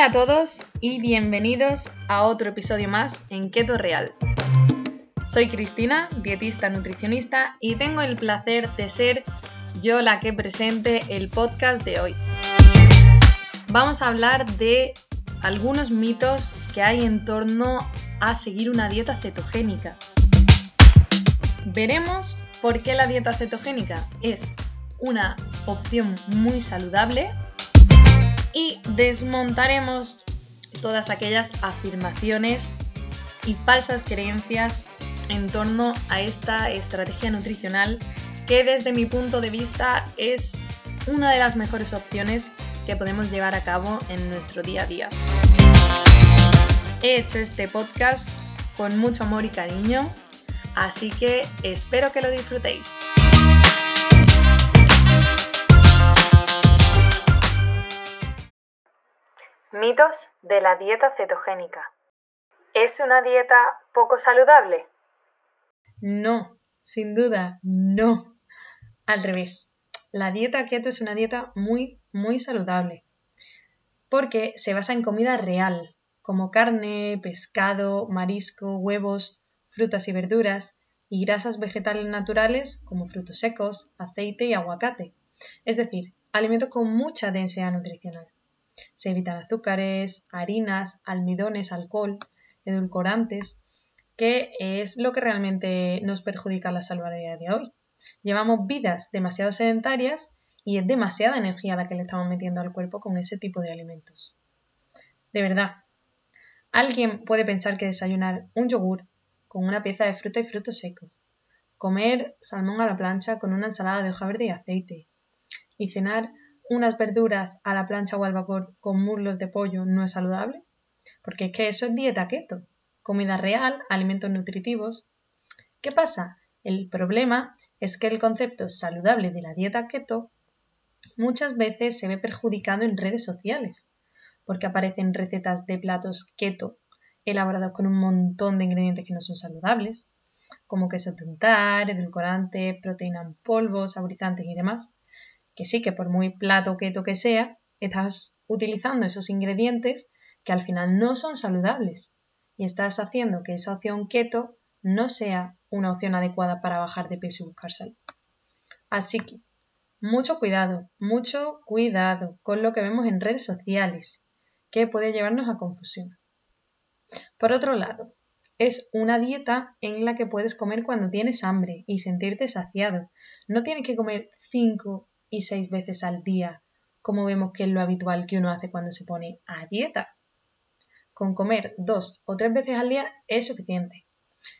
Hola a todos y bienvenidos a otro episodio más en Keto Real. Soy Cristina, dietista nutricionista, y tengo el placer de ser yo la que presente el podcast de hoy. Vamos a hablar de algunos mitos que hay en torno a seguir una dieta cetogénica. Veremos por qué la dieta cetogénica es una opción muy saludable desmontaremos todas aquellas afirmaciones y falsas creencias en torno a esta estrategia nutricional que desde mi punto de vista es una de las mejores opciones que podemos llevar a cabo en nuestro día a día. He hecho este podcast con mucho amor y cariño, así que espero que lo disfrutéis. Mitos de la dieta cetogénica. ¿Es una dieta poco saludable? No, sin duda, no. Al revés, la dieta keto es una dieta muy, muy saludable, porque se basa en comida real, como carne, pescado, marisco, huevos, frutas y verduras, y grasas vegetales naturales como frutos secos, aceite y aguacate, es decir, alimentos con mucha densidad nutricional. Se evitan azúcares, harinas, almidones, alcohol, edulcorantes, que es lo que realmente nos perjudica la salud a día de hoy. Llevamos vidas demasiado sedentarias y es demasiada energía la que le estamos metiendo al cuerpo con ese tipo de alimentos. De verdad, alguien puede pensar que desayunar un yogur con una pieza de fruta y frutos secos, comer salmón a la plancha con una ensalada de hoja verde y aceite, y cenar unas verduras a la plancha o al vapor con muslos de pollo no es saludable? Porque es que eso es dieta keto, comida real, alimentos nutritivos. ¿Qué pasa? El problema es que el concepto saludable de la dieta keto muchas veces se ve perjudicado en redes sociales, porque aparecen recetas de platos keto elaborados con un montón de ingredientes que no son saludables, como queso tentar, edulcorante, proteína en polvo, saborizantes y demás, que sí, que por muy plato keto que sea, estás utilizando esos ingredientes que al final no son saludables y estás haciendo que esa opción keto no sea una opción adecuada para bajar de peso y buscar salud. Así que, mucho cuidado, mucho cuidado con lo que vemos en redes sociales, que puede llevarnos a confusión. Por otro lado, es una dieta en la que puedes comer cuando tienes hambre y sentirte saciado. No tienes que comer 5 y seis veces al día, como vemos que es lo habitual que uno hace cuando se pone a dieta. Con comer dos o tres veces al día es suficiente.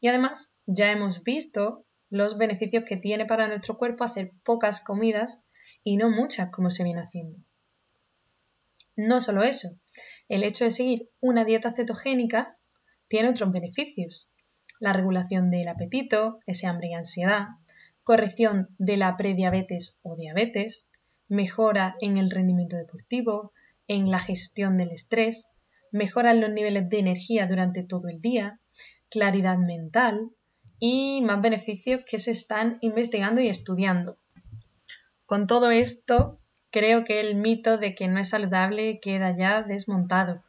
Y además ya hemos visto los beneficios que tiene para nuestro cuerpo hacer pocas comidas y no muchas como se viene haciendo. No solo eso, el hecho de seguir una dieta cetogénica tiene otros beneficios. La regulación del apetito, ese hambre y ansiedad, corrección de la prediabetes o diabetes, mejora en el rendimiento deportivo, en la gestión del estrés, mejoran los niveles de energía durante todo el día, claridad mental y más beneficios que se están investigando y estudiando. Con todo esto, creo que el mito de que no es saludable queda ya desmontado.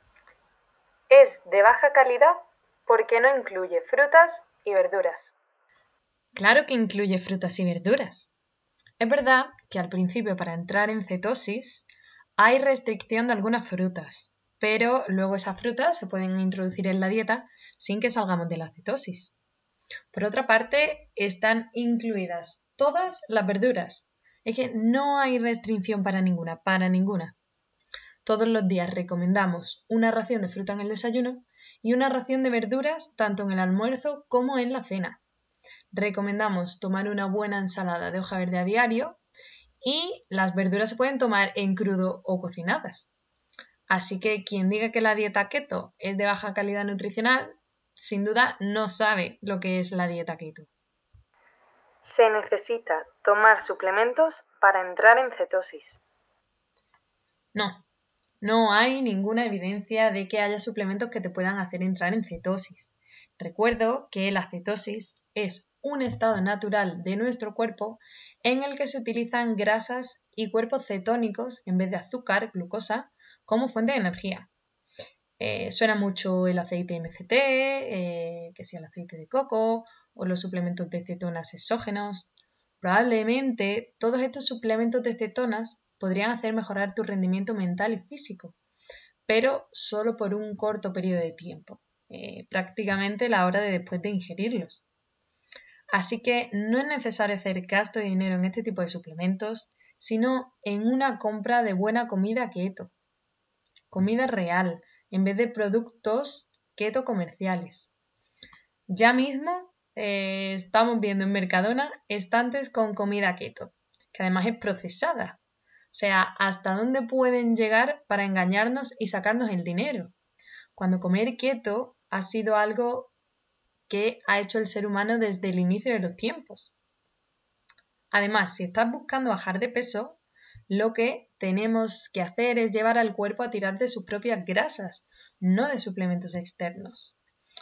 Es de baja calidad porque no incluye frutas y verduras. Claro que incluye frutas y verduras. Es verdad que al principio para entrar en cetosis hay restricción de algunas frutas, pero luego esas frutas se pueden introducir en la dieta sin que salgamos de la cetosis. Por otra parte, están incluidas todas las verduras. Es que no hay restricción para ninguna, para ninguna. Todos los días recomendamos una ración de fruta en el desayuno y una ración de verduras tanto en el almuerzo como en la cena recomendamos tomar una buena ensalada de hoja verde a diario y las verduras se pueden tomar en crudo o cocinadas. Así que quien diga que la dieta keto es de baja calidad nutricional, sin duda no sabe lo que es la dieta keto. Se necesita tomar suplementos para entrar en cetosis. No, no hay ninguna evidencia de que haya suplementos que te puedan hacer entrar en cetosis. Recuerdo que la cetosis es un estado natural de nuestro cuerpo en el que se utilizan grasas y cuerpos cetónicos en vez de azúcar, glucosa, como fuente de energía. Eh, suena mucho el aceite MCT, eh, que sea el aceite de coco o los suplementos de cetonas exógenos. Probablemente todos estos suplementos de cetonas podrían hacer mejorar tu rendimiento mental y físico, pero solo por un corto periodo de tiempo, eh, prácticamente la hora de después de ingerirlos. Así que no es necesario hacer gasto de dinero en este tipo de suplementos, sino en una compra de buena comida keto. Comida real, en vez de productos keto comerciales. Ya mismo eh, estamos viendo en Mercadona estantes con comida keto, que además es procesada. O sea, hasta dónde pueden llegar para engañarnos y sacarnos el dinero. Cuando comer keto ha sido algo que ha hecho el ser humano desde el inicio de los tiempos. Además, si estás buscando bajar de peso, lo que tenemos que hacer es llevar al cuerpo a tirar de sus propias grasas, no de suplementos externos.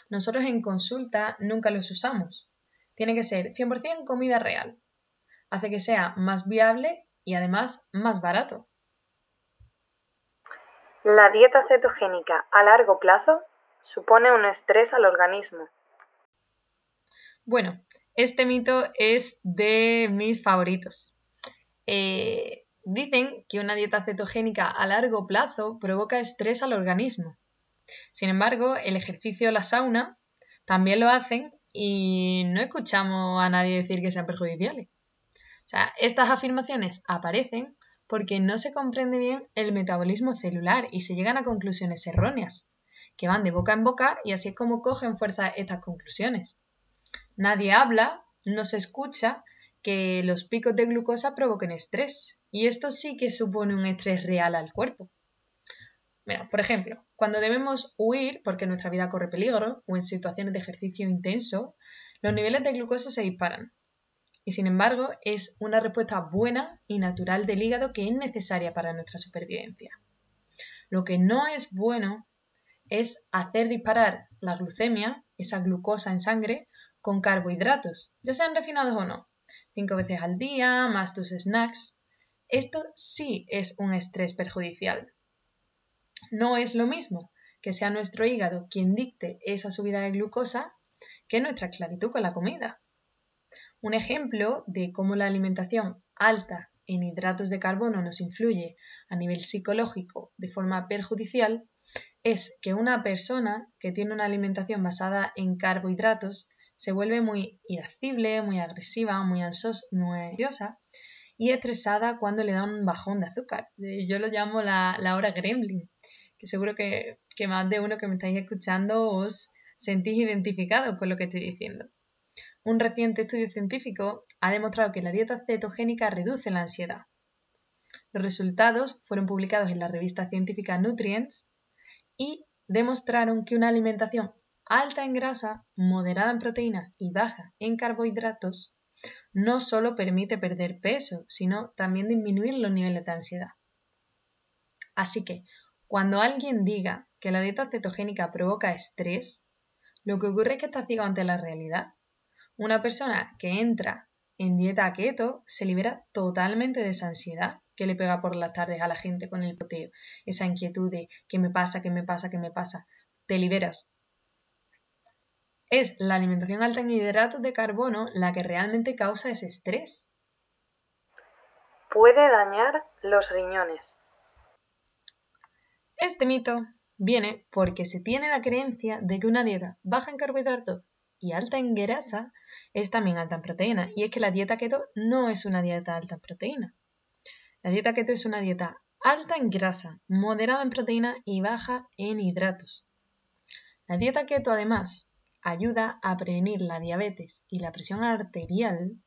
Nosotros en consulta nunca los usamos. Tiene que ser 100% comida real. Hace que sea más viable y además más barato. La dieta cetogénica a largo plazo supone un estrés al organismo. Bueno, este mito es de mis favoritos. Eh, Dicen que una dieta cetogénica a largo plazo provoca estrés al organismo. Sin embargo, el ejercicio o la sauna también lo hacen y no escuchamos a nadie decir que sean perjudiciales. O sea, estas afirmaciones aparecen porque no se comprende bien el metabolismo celular y se llegan a conclusiones erróneas, que van de boca en boca y así es como cogen fuerza estas conclusiones. Nadie habla, no se escucha que los picos de glucosa provoquen estrés. Y esto sí que supone un estrés real al cuerpo. por ejemplo, cuando debemos huir porque nuestra vida corre peligro o en situaciones de ejercicio intenso, los niveles de glucosa se disparan. Y sin embargo, es una respuesta buena y natural del hígado que es necesaria para nuestra supervivencia. Lo que no es bueno es hacer disparar la glucemia, esa glucosa en sangre, con carbohidratos, ya sean refinados o no cinco veces al día, más tus snacks. Esto sí es un estrés perjudicial. No es lo mismo que sea nuestro hígado quien dicte esa subida de glucosa que nuestra esclavitud con la comida. Un ejemplo de cómo la alimentación alta en hidratos de carbono nos influye a nivel psicológico de forma perjudicial es que una persona que tiene una alimentación basada en carbohidratos se vuelve muy irascible, muy agresiva, muy ansiosa y estresada cuando le da un bajón de azúcar. Eh, yo lo llamo la, hora gremlin, que seguro que, que más de uno que me estáis escuchando os sentís identificado con lo que estoy diciendo. Un reciente estudio científico ha demostrado que la dieta cetogénica reduce la ansiedad. Los resultados fueron publicados en la revista científica Nutrients y demostraron que una alimentación alta en grasa, moderada en proteína y baja en carbohidratos, no solo permite perder peso, sino también disminuir los niveles de ansiedad. Así que, cuando alguien diga que la dieta cetogénica provoca estrés, lo que ocurre es que está ciego ante la realidad. Una persona que entra en dieta keto se libera totalmente de esa ansiedad que le pega por las tardes a la gente con el poteo, esa inquietud de qué me pasa, qué me pasa, qué me pasa. Te liberas es la alimentación alta en hidratos de carbono la que realmente causa ese estrés. Puede dañar los riñones. Este mito viene porque se tiene la creencia de que una dieta baja en carbohidratos y alta en grasa es también alta en proteína. Y es que la dieta keto no es una dieta alta en proteína. La dieta keto es una dieta alta en grasa, moderada en proteína y baja en hidratos. La dieta keto además ayuda a prevenir la diabetes y la presión arterial,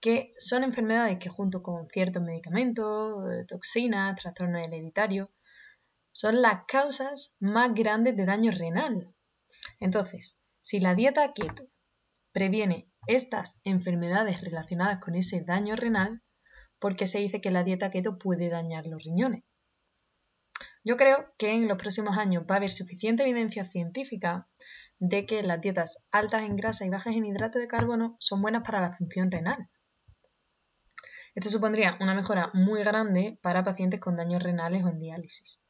que son enfermedades que junto con ciertos medicamentos, toxinas, trastorno hereditario, son las causas más grandes de daño renal. Entonces, si la dieta keto previene estas enfermedades relacionadas con ese daño renal, ¿por qué se dice que la dieta keto puede dañar los riñones? Yo creo que en los próximos años va a haber suficiente evidencia científica de que las dietas altas en grasa y bajas en hidratos de carbono son buenas para la función renal. Esto supondría una mejora muy grande para pacientes con daños renales o en diálisis.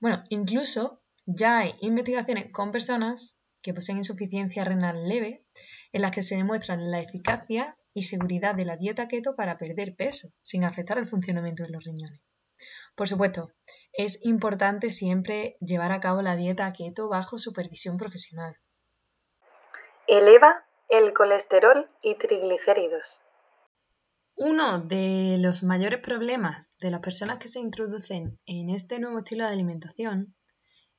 Bueno, incluso Ya hay investigaciones con personas que poseen insuficiencia renal leve en las que se demuestra la eficacia y seguridad de la dieta keto para perder peso sin afectar el funcionamiento de los riñones. Por supuesto, es importante siempre llevar a cabo la dieta keto bajo supervisión profesional. Eleva el colesterol y triglicéridos. Uno de los mayores problemas de las personas que se introducen en este nuevo estilo de alimentación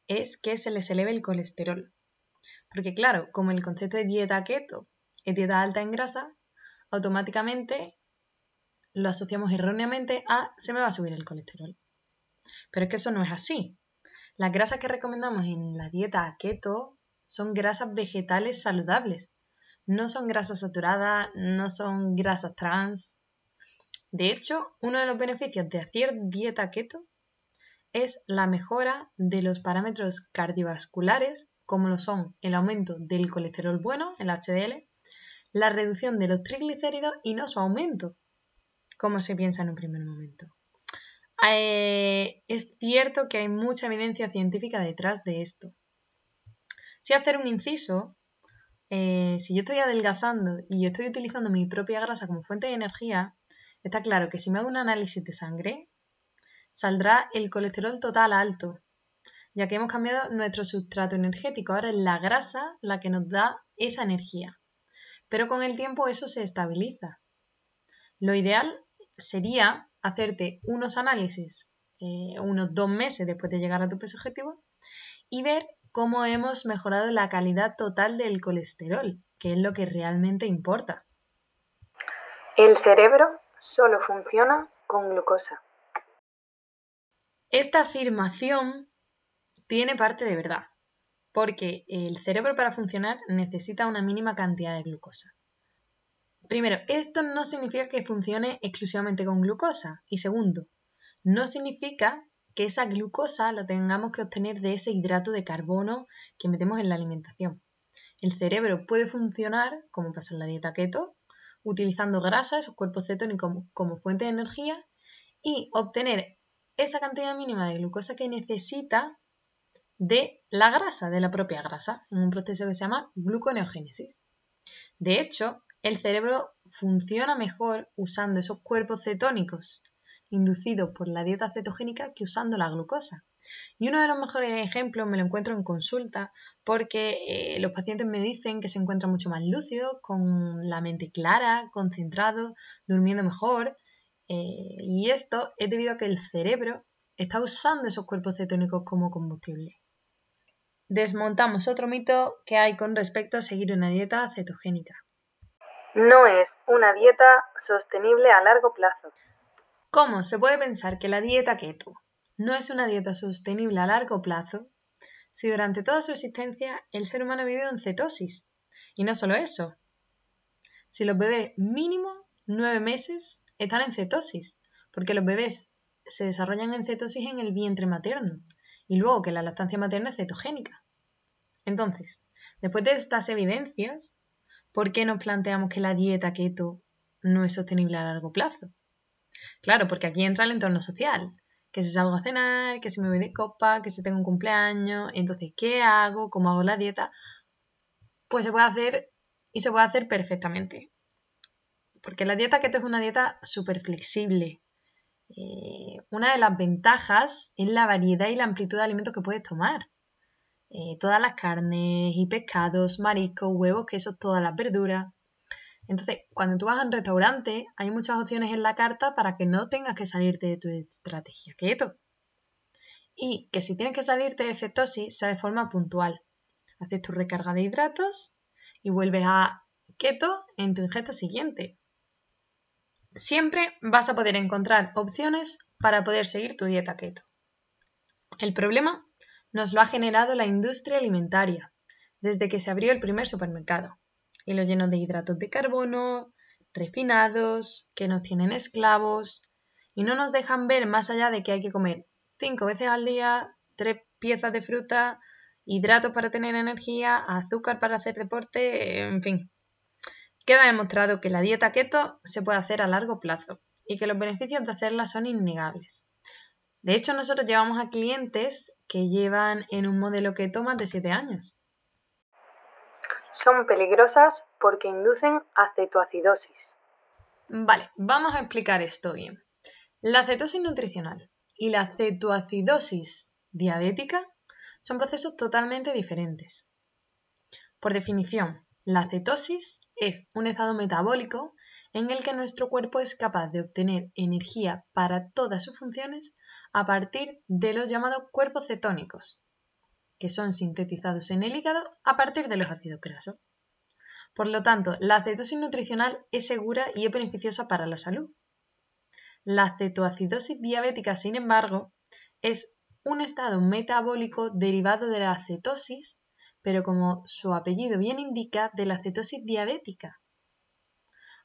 es que se les eleve el colesterol. Porque claro, como el concepto de dieta keto es dieta alta en grasa, automáticamente lo asociamos erróneamente a se me va a subir el colesterol. Pero es que eso no es así. Las grasas que recomendamos en la dieta keto son grasas vegetales saludables. No son grasas saturadas, no son grasas trans. De hecho, uno de los beneficios de hacer dieta keto es la mejora de los parámetros cardiovasculares, como lo son el aumento del colesterol bueno, el HDL, la reducción de los triglicéridos y no su aumento, como se piensa en un primer momento. Eh, es cierto que hay mucha evidencia científica detrás de esto. Si hacer un inciso, eh, si yo estoy adelgazando y yo estoy utilizando mi propia grasa como fuente de energía, está claro que si me hago un análisis de sangre, saldrá el colesterol total alto, ya que hemos cambiado nuestro sustrato energético. Ahora es la grasa la que nos da esa energía. Pero con el tiempo eso se estabiliza. Lo ideal sería hacerte unos análisis eh, unos dos meses después de llegar a tu peso objetivo y ver cómo hemos mejorado la calidad total del colesterol, que es lo que realmente importa. El cerebro solo funciona con glucosa. Esta afirmación tiene parte de verdad, porque el cerebro para funcionar necesita una mínima cantidad de glucosa. Primero, esto no significa que funcione exclusivamente con glucosa. Y segundo, no significa que esa glucosa la tengamos que obtener de ese hidrato de carbono que metemos en la alimentación. El cerebro puede funcionar, como pasa en la dieta keto, utilizando grasa, esos cuerpos cetónicos como, como fuente de energía, y obtener esa cantidad mínima de glucosa que necesita de la grasa, de la propia grasa, en un proceso que se llama gluconeogénesis. De hecho, el cerebro funciona mejor usando esos cuerpos cetónicos inducidos por la dieta cetogénica que usando la glucosa. Y uno de los mejores ejemplos me lo encuentro en consulta porque eh, los pacientes me dicen que se encuentran mucho más lúcidos, con la mente clara, concentrados, durmiendo mejor. Eh, y esto es debido a que el cerebro está usando esos cuerpos cetónicos como combustible. Desmontamos otro mito que hay con respecto a seguir una dieta cetogénica. No es una dieta sostenible a largo plazo. ¿Cómo se puede pensar que la dieta keto no es una dieta sostenible a largo plazo si durante toda su existencia el ser humano ha vivido en cetosis? Y no solo eso. Si los bebés mínimo nueve meses están en cetosis, porque los bebés se desarrollan en cetosis en el vientre materno y luego que la lactancia materna es cetogénica. Entonces, después de estas evidencias, ¿por qué nos planteamos que la dieta keto no es sostenible a largo plazo? Claro, porque aquí entra el entorno social, que si salgo a cenar, que si me voy de copa, que si tengo un cumpleaños, entonces, ¿qué hago? ¿Cómo hago la dieta? Pues se puede hacer y se puede hacer perfectamente. Porque la dieta keto es una dieta súper flexible. Eh, una de las ventajas es la variedad y la amplitud de alimentos que puedes tomar. Eh, todas las carnes y pescados, mariscos, huevos, quesos, todas las verduras. Entonces, cuando tú vas a un restaurante, hay muchas opciones en la carta para que no tengas que salirte de tu estrategia keto. Y que si tienes que salirte de cetosis, sea de forma puntual. Haces tu recarga de hidratos y vuelves a keto en tu ingesta siguiente. Siempre vas a poder encontrar opciones para poder seguir tu dieta keto. El problema nos lo ha generado la industria alimentaria desde que se abrió el primer supermercado y lo lleno de hidratos de carbono, refinados, que nos tienen esclavos y no nos dejan ver más allá de que hay que comer cinco veces al día, tres piezas de fruta, hidratos para tener energía, azúcar para hacer deporte, en fin. Queda demostrado que la dieta keto se puede hacer a largo plazo y que los beneficios de hacerla son innegables. De hecho, nosotros llevamos a clientes que llevan en un modelo keto más de 7 años. Son peligrosas porque inducen acetoacidosis. Vale, vamos a explicar esto bien. La cetosis nutricional y la cetoacidosis diabética son procesos totalmente diferentes. Por definición, la cetosis es un estado metabólico en el que nuestro cuerpo es capaz de obtener energía para todas sus funciones a partir de los llamados cuerpos cetónicos, que son sintetizados en el hígado a partir de los ácidos grasos. Por lo tanto, la cetosis nutricional es segura y es beneficiosa para la salud. La cetoacidosis diabética, sin embargo, es un estado metabólico derivado de la cetosis, pero como su apellido bien indica, de la cetosis diabética.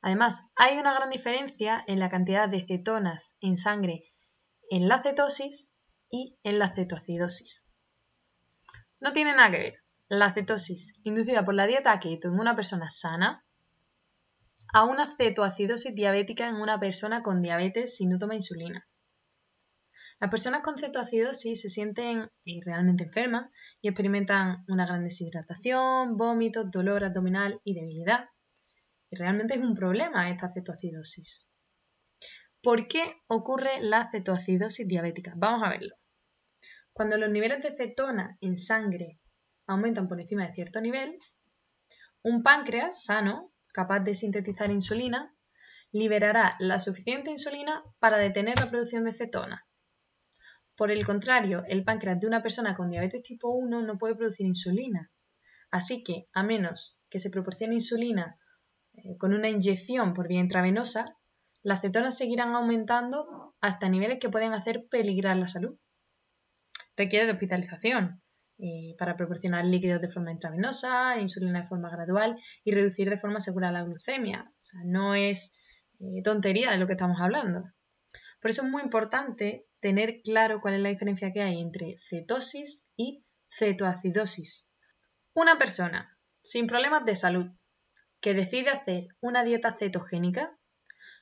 Además, hay una gran diferencia en la cantidad de cetonas en sangre en la cetosis y en la cetoacidosis. No tiene nada que ver la cetosis inducida por la dieta keto en una persona sana a una cetoacidosis diabética en una persona con diabetes si no toma insulina. Las personas con cetoacidosis se sienten eh, realmente enfermas y experimentan una gran deshidratación, vómitos, dolor abdominal y debilidad. Y realmente es un problema esta cetoacidosis. ¿Por qué ocurre la cetoacidosis diabética? Vamos a verlo. Cuando los niveles de cetona en sangre aumentan por encima de cierto nivel, un páncreas sano, capaz de sintetizar insulina, liberará la suficiente insulina para detener la producción de cetona. Por el contrario, el páncreas de una persona con diabetes tipo 1 no puede producir insulina. Así que, a menos que se proporcione insulina eh, con una inyección por vía intravenosa, las cetonas seguirán aumentando hasta niveles que pueden hacer peligrar la salud. Requiere de hospitalización eh, para proporcionar líquidos de forma intravenosa, insulina de forma gradual y reducir de forma segura la glucemia. No es eh, tontería de lo que estamos hablando. Por eso es muy importante tener claro cuál es la diferencia que hay entre cetosis y cetoacidosis. Una persona sin problemas de salud que decide hacer una dieta cetogénica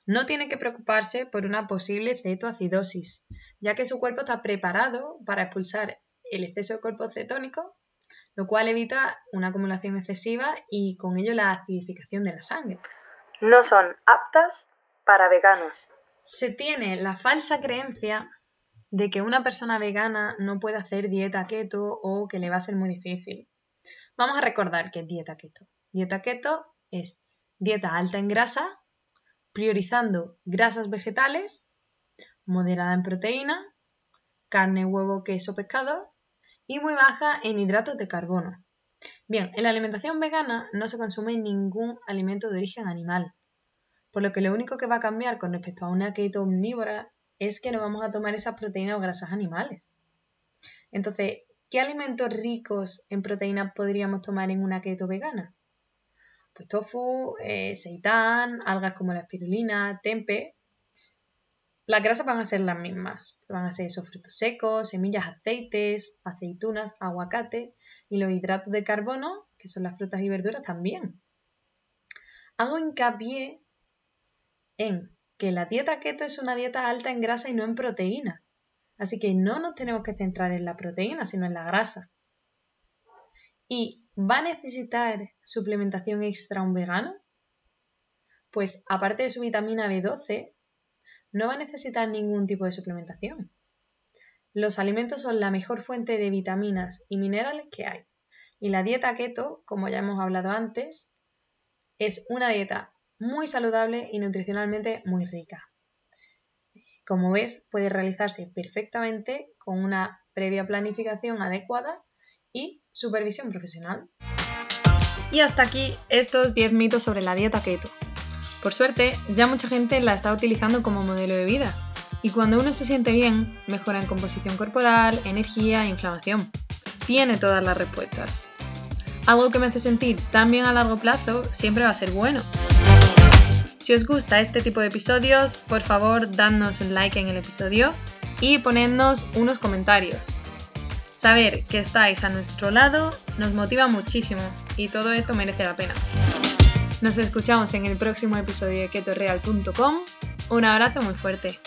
no tiene que preocuparse por una posible cetoacidosis, ya que su cuerpo está preparado para expulsar el exceso de cuerpo cetónico, lo cual evita una acumulación excesiva y con ello la acidificación de la sangre. No son aptas para veganos. Se tiene la falsa creencia de que una persona vegana no puede hacer dieta keto o que le va a ser muy difícil. Vamos a recordar que es dieta keto. Dieta keto es dieta alta en grasa, priorizando grasas vegetales, moderada en proteína, carne, huevo, queso, pescado y muy baja en hidratos de carbono. Bien, en la alimentación vegana no se consume ningún alimento de origen animal, por lo que lo único que va a cambiar con respecto a una keto omnívora es que no vamos a tomar esas proteínas o grasas animales. Entonces, ¿qué alimentos ricos en proteínas podríamos tomar en una keto vegana? Pues tofu, eh, seitán, algas como la espirulina, tempe. Las grasas van a ser las mismas, van a ser esos frutos secos, semillas, aceites, aceitunas, aguacate y los hidratos de carbono, que son las frutas y verduras también. Hago hincapié en que la dieta keto es una dieta alta en grasa y no en proteína. Así que no nos tenemos que centrar en la proteína, sino en la grasa. ¿Y va a necesitar suplementación extra un vegano? Pues aparte de su vitamina B12, no va a necesitar ningún tipo de suplementación. Los alimentos son la mejor fuente de vitaminas y minerales que hay. Y la dieta keto, como ya hemos hablado antes, es una dieta muy saludable y nutricionalmente muy rica. Como ves, puede realizarse perfectamente con una previa planificación adecuada y supervisión profesional. Y hasta aquí estos 10 mitos sobre la dieta keto. Por suerte, ya mucha gente la está utilizando como modelo de vida. Y cuando uno se siente bien, mejora en composición corporal, energía e inflamación. Tiene todas las respuestas. Algo que me hace sentir tan bien a largo plazo siempre va a ser bueno. Si os gusta este tipo de episodios, por favor, dadnos un like en el episodio y ponednos unos comentarios. Saber que estáis a nuestro lado nos motiva muchísimo y todo esto merece la pena. Nos escuchamos en el próximo episodio de ketoreal.com. Un abrazo muy fuerte.